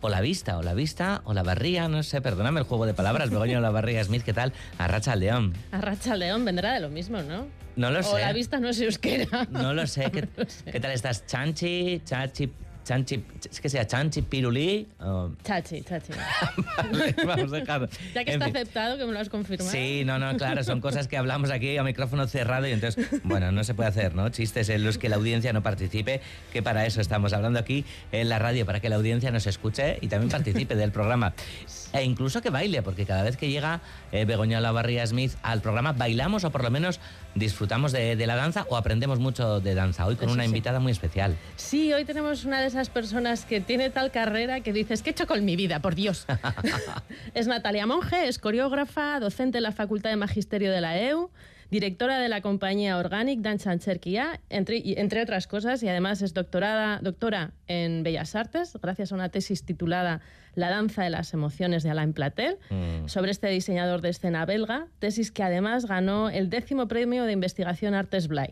o la vista, o la vista, o la barría, no sé, perdóname el juego de palabras, Begoña la barría Smith, ¿qué tal? Arracha al león. Arracha al león vendrá de lo mismo, ¿no? No lo sé. O la vista no es euskera. No lo sé. ¿Qué, ¿qué tal estás? Chanchi, chachi, chanchi, es que sea chanchi, pirulí. o- Chachi, chachi. Vale, vamos a. Ya que En está fin. aceptado, que me lo has confirmado. Sí, no, no, claro, son cosas que hablamos aquí a micrófono cerrado y entonces, bueno, no se puede hacer, ¿no? Chistes en los que la audiencia no participe, que para eso estamos hablando aquí en la radio, para que la audiencia nos escuche y también participe del programa. E incluso que baile, porque cada vez que llega eh, Begoña Lavarría Smith al programa, bailamos o por lo menos disfrutamos de, de la danza o aprendemos mucho de danza. Hoy con Eso una sí. invitada muy especial. Sí, hoy tenemos una de esas personas que tiene tal carrera que dices, ¿qué he hecho con mi vida? Por Dios. es Natalia Monge, es coreógrafa, docente en la Facultad de Magisterio de la EU, directora de la compañía Organic Danza Ancherquia, entre, entre otras cosas, y además es doctorada, doctora en Bellas Artes, gracias a una tesis titulada La danza de las emociones de Alain Platel, Mm. sobre este diseñador de escena belga, tesis que además ganó el décimo premio de investigación Artes Blay.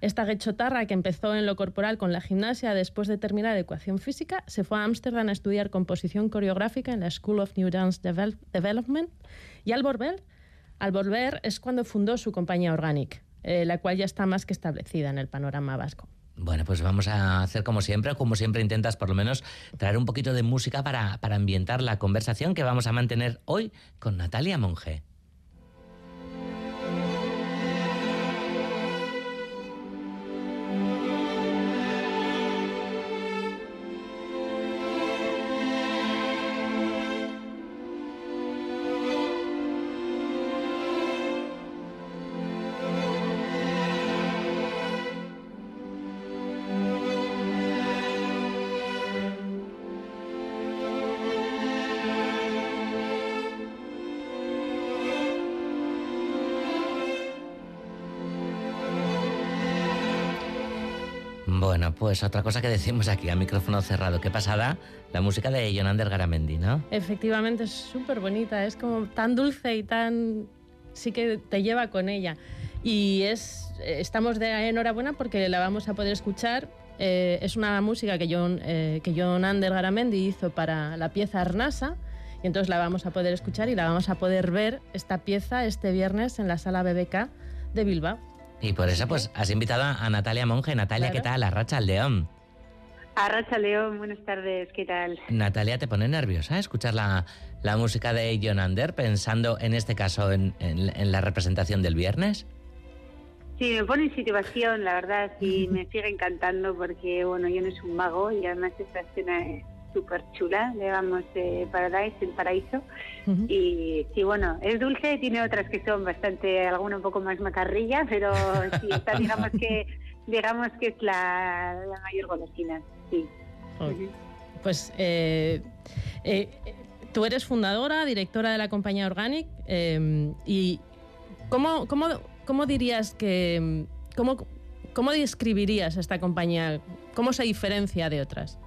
Esta guechotarra que empezó en lo corporal con la gimnasia después de terminar ecuación física, se fue a Ámsterdam a estudiar composición coreográfica en la School of New Dance Devel- Development y al volver, al volver es cuando fundó su compañía Organic, eh, la cual ya está más que establecida en el panorama vasco. Bueno, pues vamos a hacer como siempre, o como siempre intentas por lo menos traer un poquito de música para, para ambientar la conversación que vamos a mantener hoy con Natalia Monge. Bueno, pues otra cosa que decimos aquí a micrófono cerrado. Qué pasada la música de Jonander Garamendi, ¿no? Efectivamente, es súper bonita, es como tan dulce y tan... sí que te lleva con ella. Y es, estamos de enhorabuena porque la vamos a poder escuchar. Eh, es una música que John, eh, que John Garamendi hizo para la pieza Arnasa. Y entonces la vamos a poder escuchar y la vamos a poder ver esta pieza este viernes en la sala BBK de Bilbao. Y por eso pues has invitado a Natalia Monge. Natalia, ¿qué tal? Arracha al león. Arracha León, buenas tardes, ¿qué tal? Natalia, ¿te pone nerviosa escuchar la, la música de Jonander pensando en este caso en, en- en la representación del viernes? Sí, me pone en situación, la verdad, y me sigue encantando porque, bueno, yo no es un mago y además esta escena es súper chula, le damos eh, Paradise, el paraíso, y sí, bueno, es dulce, tiene otras que son bastante, alguna un poco más macarrilla, pero sí, esta digamos que, digamos que es la, la mayor golosina, sí. Pues eh, eh, tú eres fundadora, directora de la compañía Organic eh, y ¿cómo, cómo, cómo dirías que, cómo, cómo describirías esta compañía? ¿Cómo se diferencia de otras?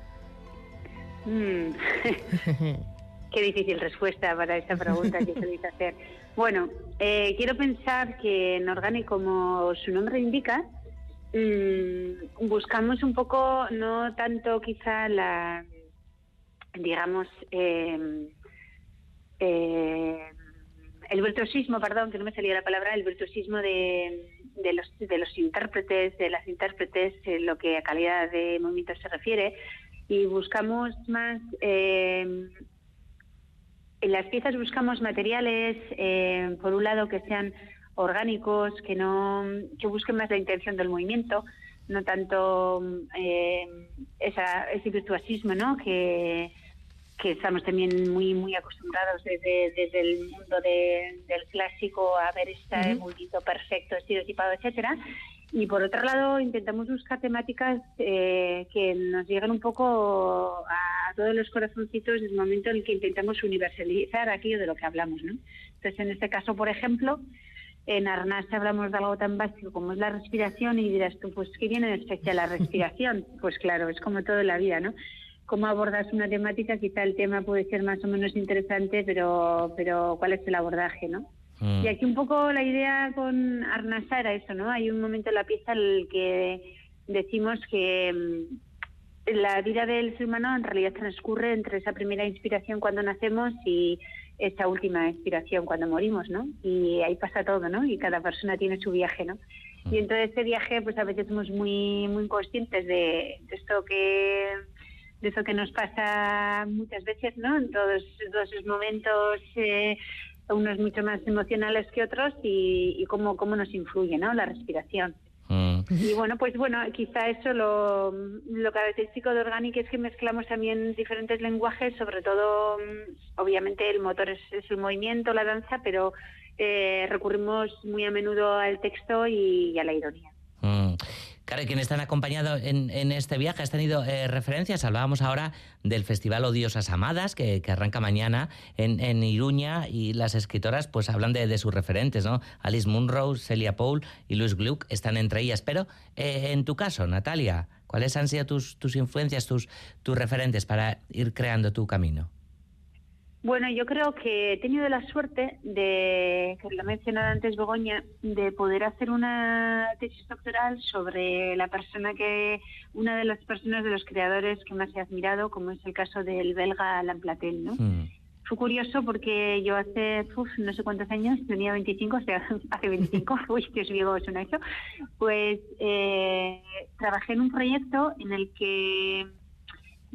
Mm. Qué difícil respuesta para esta pregunta que soléis hacer. Bueno, eh, quiero pensar que en Organic, como su nombre indica, mm, buscamos un poco, no tanto quizá la, digamos, eh, el virtuosismo, perdón, que no me salía la palabra, el virtuosismo de, de los, de los intérpretes, de las intérpretes, lo que a calidad de movimiento se refiere, y buscamos más eh, en las piezas buscamos materiales eh, por un lado que sean orgánicos que no que busquen más la intención del movimiento no tanto eh, esa, ese virtuosismo no que que estamos también muy muy acostumbrados desde, desde el mundo de- del clásico a ver este movimiento perfecto estereotipado etcétera y por otro lado, intentamos buscar temáticas eh, que nos lleguen un poco a todos los corazoncitos en el momento en el que intentamos universalizar aquello de lo que hablamos. ¿no? Entonces, en este caso, por ejemplo, en Arnaz hablamos de algo tan básico como es la respiración y dirás tú, pues, ¿qué viene en especial la respiración? pues claro, es como todo en la vida, ¿no? Cómo abordas una temática, quizá el tema puede ser más o menos interesante, pero, pero ¿cuál es el abordaje, no? Mm. Y aquí un poco la idea con Arnasa era eso, ¿no? Hay un momento en la pieza en el que decimos que, mm, la vida del ser humano en realidad transcurre entre esa primera inspiración cuando nacemos y esa última inspiración cuando morimos, ¿no? Y ahí pasa todo, ¿no? Y cada persona tiene su viaje, ¿no? Y en todo ese viaje, pues a veces somos muy, muy conscientes de, esto que de eso que nos pasa muchas veces, ¿no? En todos, todos esos momentos, eh, unos mucho más emocionales que otros, y, y cómo, cómo nos influye, ¿no? La respiración. Mm. Y bueno, pues bueno, quizá eso lo, lo característico de Organic es que mezclamos también diferentes lenguajes, sobre todo, mm, obviamente el motor es, el movimiento, la danza, pero eh, recurrimos muy a menudo al texto y, a la ironía. Claro, quienes están acompañados en, este viaje, has tenido eh, referencias. Hablábamos ahora del Festival Odiosas Amadas, que, arranca mañana en, Iruña, y las escritoras pues hablan de, sus referentes, ¿no? Alice Munro, Celia Paul y Louise Gluck están entre ellas. Pero eh, en tu caso, Natalia, ¿cuáles han sido tus, tus influencias, tus, tus referentes para ir creando tu camino? Bueno, yo creo que he tenido la suerte de, que lo ha mencionado antes Begoña, de poder hacer una tesis doctoral sobre la persona que, una de las personas de los creadores que más he admirado, como es el caso del belga Alain Platel, ¿no? Hmm. Fue curioso porque yo hace no sé cuántos años, tenía 25, o sea, hace 25, uy, Dios mío, suena eso, pues eh, trabajé en un proyecto en el que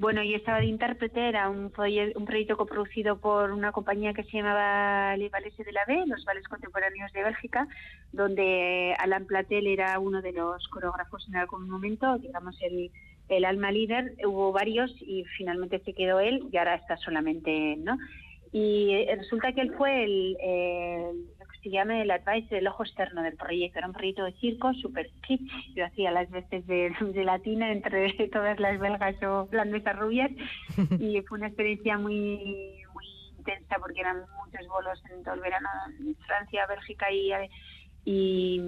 bueno, yo estaba de intérprete, era un, proyecto coproducido por una compañía que se llamaba Les Vales de la B, los Vales Contemporáneos de Bélgica, donde Alain Platel era uno de los coreógrafos en algún momento, digamos el, el alma líder, hubo varios y finalmente se quedó él y ahora está solamente él, ¿no? Y resulta que él fue el, se llama el advice del ojo externo del proyecto. Era un proyecto de circo súper kitsch. Yo hacía las veces de, latina entre todas las belgas o holandesas rubias y fue una experiencia muy, muy intensa porque eran muchos bolos en todo el verano en Francia, Bélgica y, y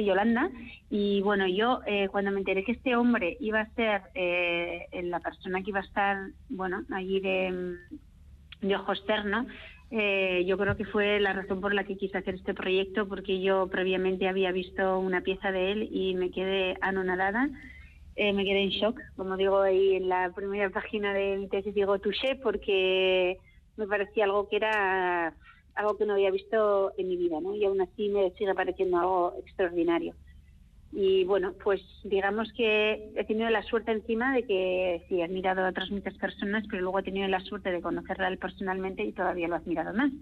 y Holanda. Y bueno, yo eh, cuando me enteré que este hombre iba a ser eh, la persona que iba a estar, bueno, allí de, de ojo externo, eh, yo creo que fue la razón por la que quise hacer este proyecto, porque yo previamente había visto una pieza de él y me quedé anonadada, eh, me quedé en shock, como digo ahí en la primera página de mi tesis, digo touché, porque me parecía algo que era algo que no había visto en mi vida, ¿no? Y aún así me sigue pareciendo algo extraordinario. Y bueno, pues digamos que he tenido la suerte encima de que sí, he admirado a otras muchas personas, pero luego he tenido la suerte de conocerla él personalmente y todavía lo he admirado más.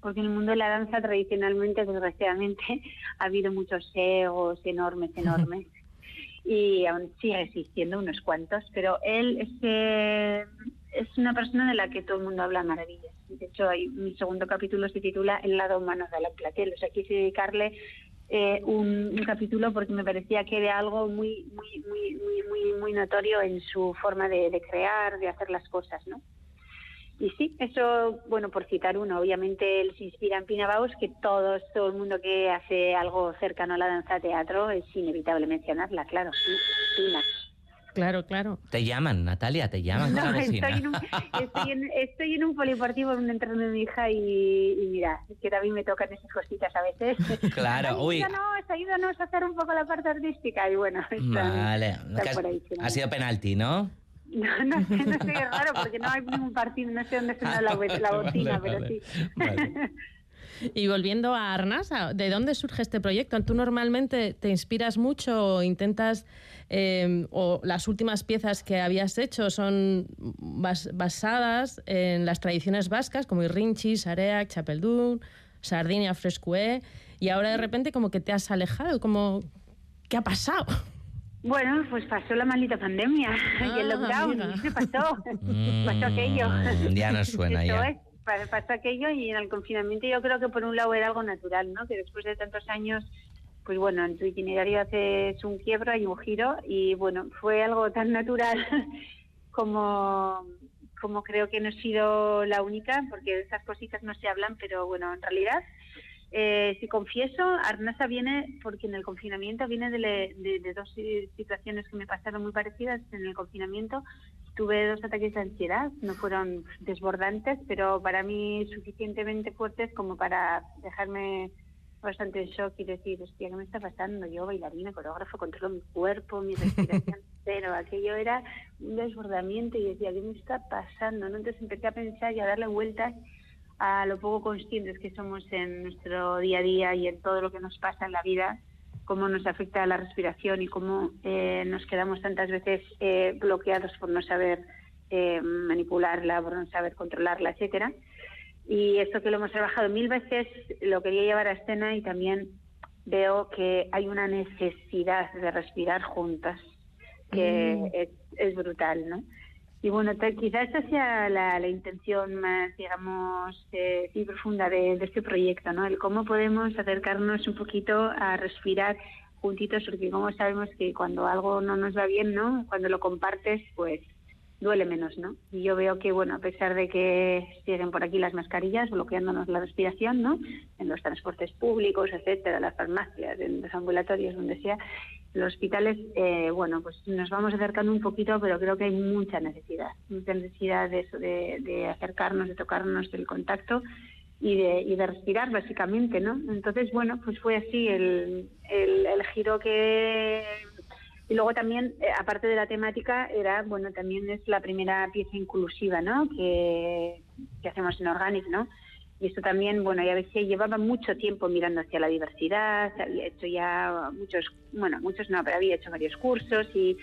Porque en el mundo de la danza tradicionalmente, desgraciadamente, ha habido muchos egos enormes, enormes. y aún sigue existiendo unos cuantos, pero él es, eh, es una persona de la que todo el mundo habla maravillas. De hecho, hay, mi segundo capítulo se titula El lado humano de la Platel. O sea, quise dedicarle eh, un, capítulo porque me parecía que era algo muy, muy, muy, muy, muy, muy notorio en su forma de, crear, de hacer las cosas, ¿no? Y sí, eso, bueno, por citar uno, obviamente él se inspira en Pina Baus, que todos, todo el mundo que hace algo cercano a la danza teatro es inevitable mencionarla, claro, Pina. Claro, claro. Te llaman, Natalia, te llaman. No, estoy, en un, estoy, en, un poliportivo en un entreno de mi hija y, mira, es que también me tocan esas cositas a veces. Claro, uy. No, ayúdanos a hacer un poco la parte artística y bueno, vale. ha sido penalti, ¿no? No, no sé, no sé, es raro porque no hay ningún partido, no sé dónde suena la, la bocina, pero sí. Y volviendo a Arnasa, ¿de dónde surge este proyecto? ¿Tú normalmente te inspiras mucho o intentas, em, o las últimas piezas que habías hecho son basadas en las tradiciones vascas, como Irrinchi, Sareak, Chapeldún, Sardinia, Frescue, y ahora de repente como que te has alejado, como, ¿qué ha pasado? Bueno, pues pasó la maldita pandemia y el ah, lockdown, ¿qué pasó? pasó aquello. Mm, ya no suena ya pasó aquello y en el confinamiento yo creo que por un lado era algo natural, ¿no? Que después de tantos años, pues bueno, en tu itinerario haces un quiebro y un giro y bueno, fue algo tan natural como como creo que no he sido la única, porque esas cositas no se hablan, pero bueno, en realidad, eh, si confieso, Arnasa viene porque en el confinamiento viene de, de, dos situaciones que me pasaron muy parecidas. En el confinamiento Tuve dos ataques de ansiedad, no fueron desbordantes, pero para mí suficientemente fuertes como para dejarme bastante en shock y decir, hostia, ¿qué me está pasando? Yo, bailarina, coreógrafo, controlo mi cuerpo, mi respiración. cero. Aquello era un desbordamiento y decía, ¿qué me está pasando? ¿no? Entonces empecé a pensar y a darle vueltas a lo poco conscientes que somos en nuestro día a día y en todo lo que nos pasa en la vida, cómo nos afecta la respiración y cómo eh, nos quedamos tantas veces eh, bloqueados por no saber eh, manipularla, por no saber controlarla, etcétera. Y esto que lo hemos trabajado mil veces, lo quería llevar a escena y también veo que hay una necesidad de respirar juntas, que mm. es, es, brutal, ¿no? Y bueno, quizás esa sea la, la, intención más, digamos, eh, y profunda de, de, este proyecto, ¿no? El cómo podemos acercarnos un poquito a respirar juntitos, porque como sabemos que cuando algo no nos va bien, ¿no? Cuando lo compartes, pues duele menos, ¿no? Y yo veo que, bueno, a pesar de que siguen por aquí las mascarillas bloqueándonos la respiración, ¿no? En los transportes públicos, etcétera, las farmacias, en los ambulatorios, donde sea, los hospitales, eh, bueno, pues nos vamos acercando un poquito, pero creo que hay mucha necesidad, mucha necesidad de eso, de, de acercarnos, de tocarnos, del contacto y de, y de respirar, básicamente, ¿no? Entonces, bueno, pues fue así el, el, el giro que y luego también, eh, aparte de la temática, era, bueno, también es la primera pieza inclusiva, ¿no? Que, hacemos en Organic, ¿no? Y esto también, bueno, ya veces llevaba mucho tiempo mirando hacia la diversidad, había hecho ya muchos, bueno, muchos no, pero había hecho varios cursos y,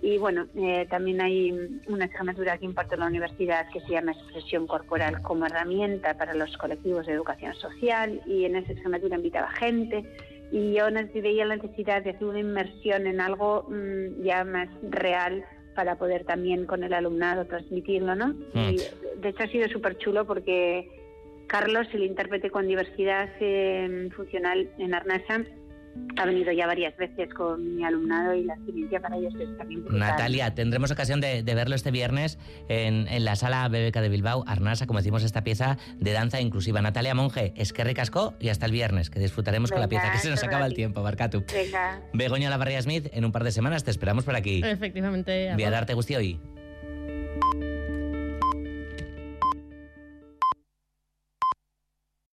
y bueno, eh, también hay una asignatura que imparto en la universidad que se llama Expresión Corporal como herramienta para los colectivos de educación social y en esa asignatura invitaba gente y yo veía la necesidad de hacer una inmersión en algo mm, ya más real para poder también con el alumnado transmitirlo, ¿no? Mm. Y de hecho ha sido súper chulo porque Carlos, el intérprete con diversidad eh, funcional en Arnasa, ha venido ya varias veces con mi alumnado y la experiencia para ellos es también brutal. Natalia, tendremos ocasión de, verlo este viernes en, la sala BBK de Bilbao, Arnasa, como decimos, esta pieza de danza inclusiva. Natalia Monge, es que recascó y hasta el viernes, que disfrutaremos con la pieza, que se nos acaba el tiempo, Barcatu. Venga. Begoña Lavarria Smith, en un par de semanas te esperamos por aquí. Efectivamente. Voy a darte gusto hoy.